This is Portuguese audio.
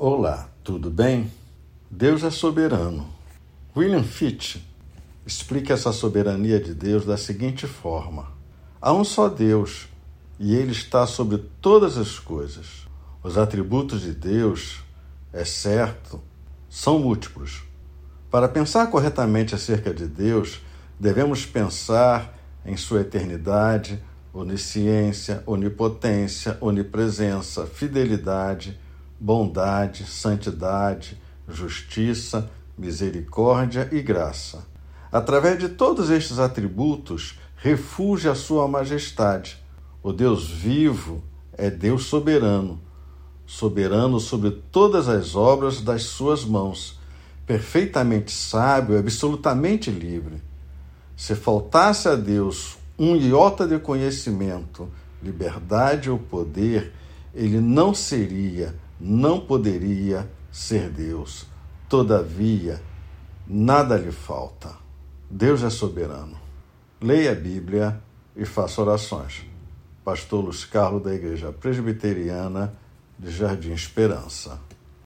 Olá, tudo bem? Deus é soberano. William Fitch explica essa soberania de Deus da seguinte forma: há um só Deus e ele está sobre todas as coisas. Os atributos de Deus, é certo, são múltiplos. Para pensar corretamente acerca de Deus, devemos pensar em sua eternidade, onisciência, onipotência, onipresença, fidelidade, bondade, santidade, justiça, misericórdia e graça. Através de todos estes atributos, refugia a sua majestade. O Deus vivo é Deus soberano, soberano sobre todas as obras das suas mãos, perfeitamente sábio, absolutamente livre. Se faltasse a Deus um iota de conhecimento, liberdade ou poder, ele não seria, não poderia ser Deus. Todavia, nada lhe falta. Deus é soberano. Leia a Bíblia e faça orações. Pastor Luiz Carlos da Igreja Presbiteriana de Jardim Esperança.